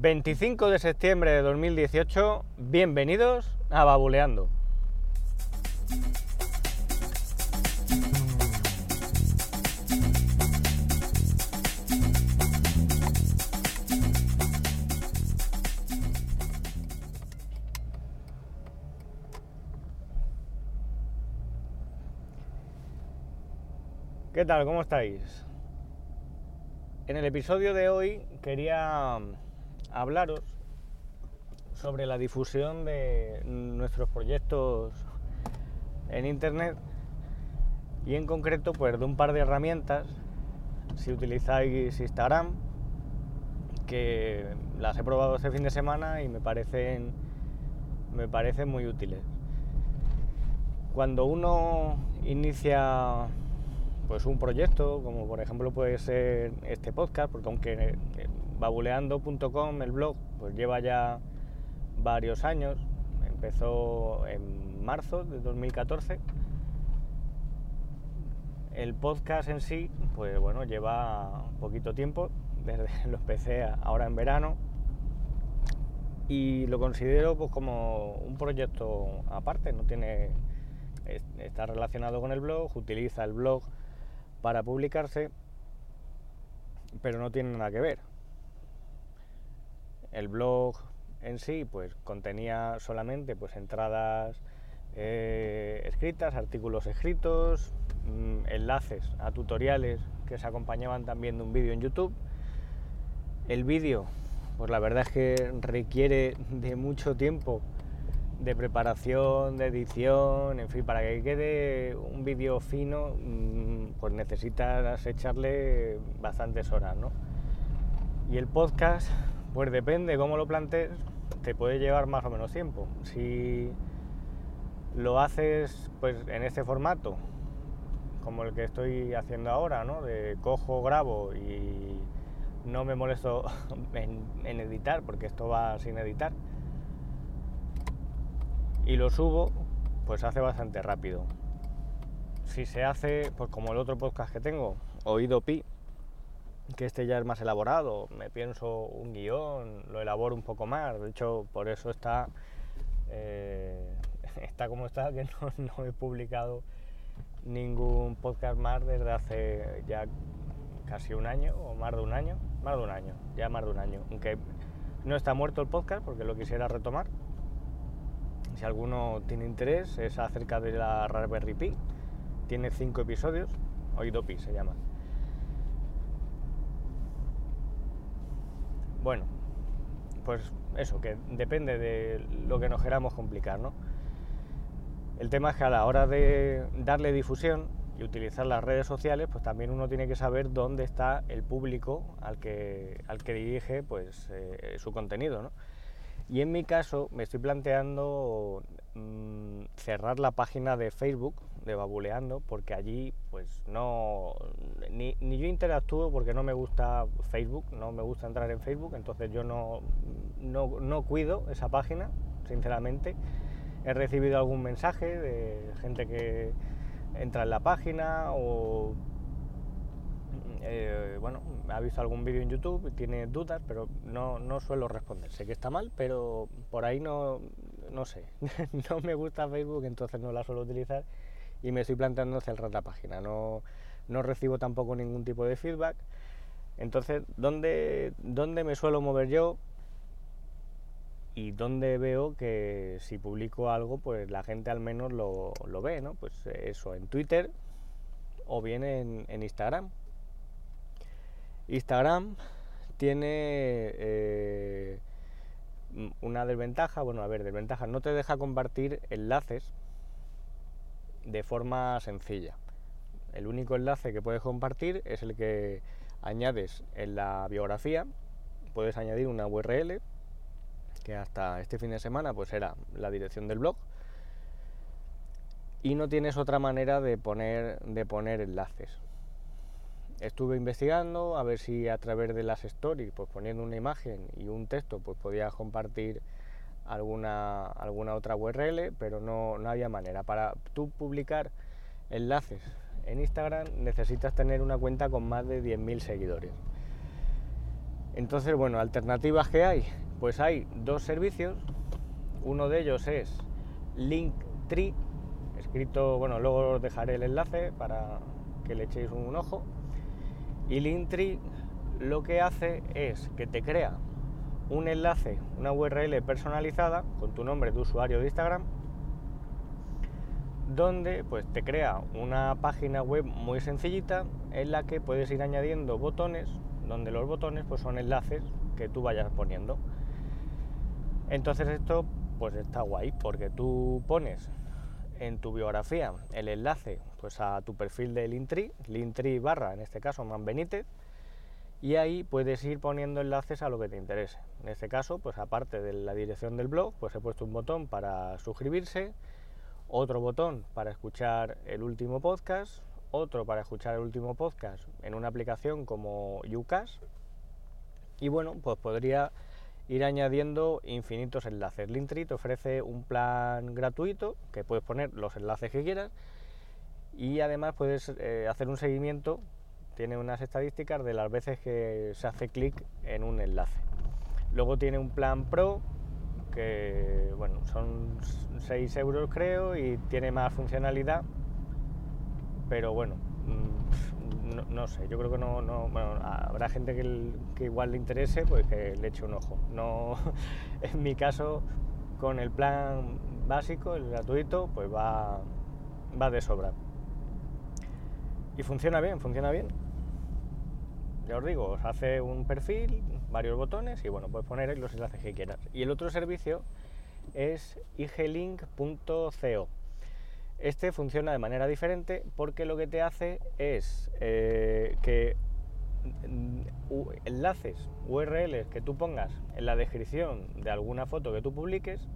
25 de septiembre de 2018, bienvenidos a Babuleando. ¿Qué tal? ¿Cómo estáis? En el episodio de hoy quería hablaros sobre la difusión de nuestros proyectos en internet y en concreto pues de un par de herramientas si utilizáis Instagram que las he probado este fin de semana y me parecen me parecen muy útiles. Cuando uno inicia pues un proyecto como por ejemplo puede ser este podcast porque aunque babuleando.com, el blog, pues lleva ya varios años. Empezó en marzo de 2014. El podcast en sí, pues bueno, lleva poquito tiempo, desde lo empecé ahora en verano. Y lo considero pues como un proyecto aparte, no tiene está relacionado con el blog, utiliza el blog para publicarse, pero no tiene nada que ver. El blog en sí pues contenía solamente pues entradas eh, escritas, artículos escritos, mm, enlaces a tutoriales que se acompañaban también de un vídeo en YouTube. El vídeo, pues la verdad es que requiere de mucho tiempo de preparación, de edición, en fin, para que quede un vídeo fino, mm, pues necesitas echarle bastantes horas, ¿no? Y el podcast, pues depende cómo lo plantees, te puede llevar más o menos tiempo. Si lo haces pues en este formato, como el que estoy haciendo ahora, ¿no? De cojo, grabo y no me molesto en, en editar, porque esto va sin editar. Y lo subo, pues hace bastante rápido. Si se hace, pues como el otro podcast que tengo, Oído Pi, que este ya es más elaborado, me pienso un guion, lo elaboro un poco más, de hecho por eso está, eh, está como está, que no, he publicado ningún podcast más desde hace ya casi un año o más de un año, más de un año, ya más de un año, aunque no está muerto el podcast porque lo quisiera retomar. Si alguno tiene interés, es acerca de la Raspberry Pi, tiene cinco episodios, Oído Pi se llama. Bueno, pues eso, que depende de lo que nos queramos complicar, ¿no? El tema es que a la hora de darle difusión y utilizar las redes sociales, pues también uno tiene que saber dónde está el público al que, al que dirige pues, eh, su contenido, ¿no? Y en mi caso me estoy planteando mm, cerrar la página de Facebook de Babuleando porque allí pues no ni, yo interactúo porque no me gusta Facebook, no me gusta entrar en Facebook, entonces yo no, no, cuido esa página, sinceramente. He recibido algún mensaje de gente que entra en la página o eh, bueno, ha visto algún vídeo en YouTube, tiene dudas, pero no, no, suelo responder. Sé que está mal, pero por ahí no, no sé. no me gusta Facebook, entonces no la suelo utilizar y me estoy planteando cerrar la página. No, no recibo tampoco ningún tipo de feedback. Entonces, ¿dónde, ¿dónde me suelo mover yo? Y dónde veo que si publico algo, pues la gente al menos lo, lo ve, ¿no? Pues eso, en Twitter o bien en, en Instagram. Instagram tiene eh, una desventaja, bueno, a ver, desventaja, no te deja compartir enlaces de forma sencilla. El único enlace que puedes compartir es el que añades en la biografía. Puedes añadir una URL que hasta este fin de semana pues era la dirección del blog y no tienes otra manera de poner, de poner enlaces estuve investigando a ver si a través de las stories, pues poniendo una imagen y un texto, pues podías compartir alguna, alguna otra URL, pero no, no había manera. Para tú publicar enlaces en Instagram necesitas tener una cuenta con más de 10.000 seguidores. Entonces, bueno, alternativas que hay, pues hay dos servicios. Uno de ellos es Linktree, escrito, bueno, luego os dejaré el enlace para que le echéis un ojo. Y Linktree lo que hace es que te crea un enlace, una URL personalizada con tu nombre de usuario de Instagram, donde pues te crea una página web muy sencillita en la que puedes ir añadiendo botones, donde los botones pues son enlaces que tú vayas poniendo. Entonces esto pues está guay porque tú pones en tu biografía el enlace pues a tu perfil de Linktree, Linktree barra en este caso Manbenítez y ahí puedes ir poniendo enlaces a lo que te interese. En este caso, pues aparte de la dirección del blog, pues he puesto un botón para suscribirse, otro botón para escuchar el último podcast, otro para escuchar el último podcast en una aplicación como Ucas y bueno, pues podría ir añadiendo infinitos enlaces. Linktree te ofrece un plan gratuito que puedes poner los enlaces que quieras y además puedes eh, hacer un seguimiento tiene unas estadísticas de las veces que se hace clic en un enlace. Luego tiene un plan Pro que bueno, son 6 euros creo y tiene más funcionalidad, pero bueno, mm, no, sé, yo creo que no, no habrá gente que, igual le interese, pues que le eche un ojo. No, en mi caso, con el plan básico, el gratuito, pues va, va de sobra. Y funciona bien, funciona bien ya os digo, os hace un perfil, varios botones y bueno, puedes poner los enlaces que quieras. Y el otro servicio es iglink.co. Este funciona de manera diferente porque lo que te hace es eh, que mm, enlaces, URLs que tú pongas en la descripción de alguna foto que tú publiques,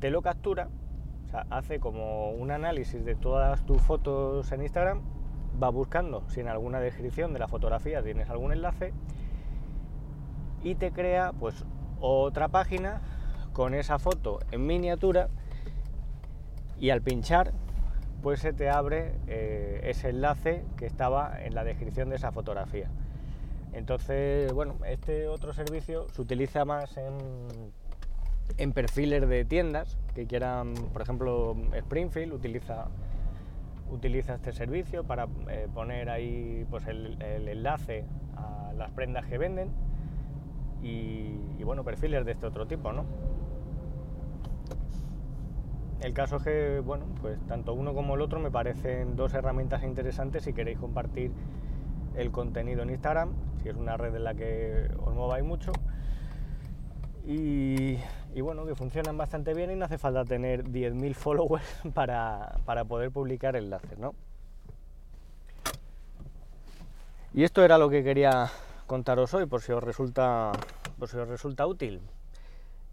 te lo captura, o sea, hace como un análisis de todas tus fotos en Instagram va buscando si en alguna descripción de la fotografía tienes algún enlace y te crea pues otra página con esa foto en miniatura y al pinchar pues se te abre eh, ese enlace que estaba en la descripción de esa fotografía. Entonces, bueno, este otro servicio se utiliza más en, perfiles de tiendas que quieran, por ejemplo, Springfield utiliza utiliza este servicio para eh, poner ahí pues el, enlace a las prendas que venden y, bueno, perfiles de este otro tipo, ¿no? El caso es que, bueno, pues tanto uno como el otro me parecen dos herramientas interesantes si queréis compartir el contenido en Instagram, si es una red en la que os mováis mucho. Y, bueno, que funcionan bastante bien y no hace falta tener 10.000 followers para, poder publicar enlaces, ¿no? Y esto era lo que quería contaros hoy, por si os resulta, por si os resulta útil.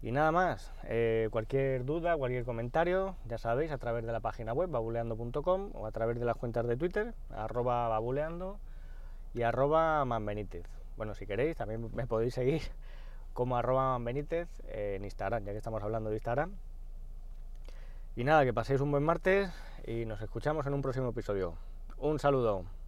Y nada más, eh, cualquier duda, cualquier comentario, ya sabéis, a través de la página web babuleando.com o a través de las cuentas de Twitter, arroba babuleando y arroba manbenítez. Bueno, si queréis, también me podéis seguir como arroba Benítez en Instagram, ya que estamos hablando de Instagram. Y nada, que paséis un buen martes y nos escuchamos en un próximo episodio. Un saludo.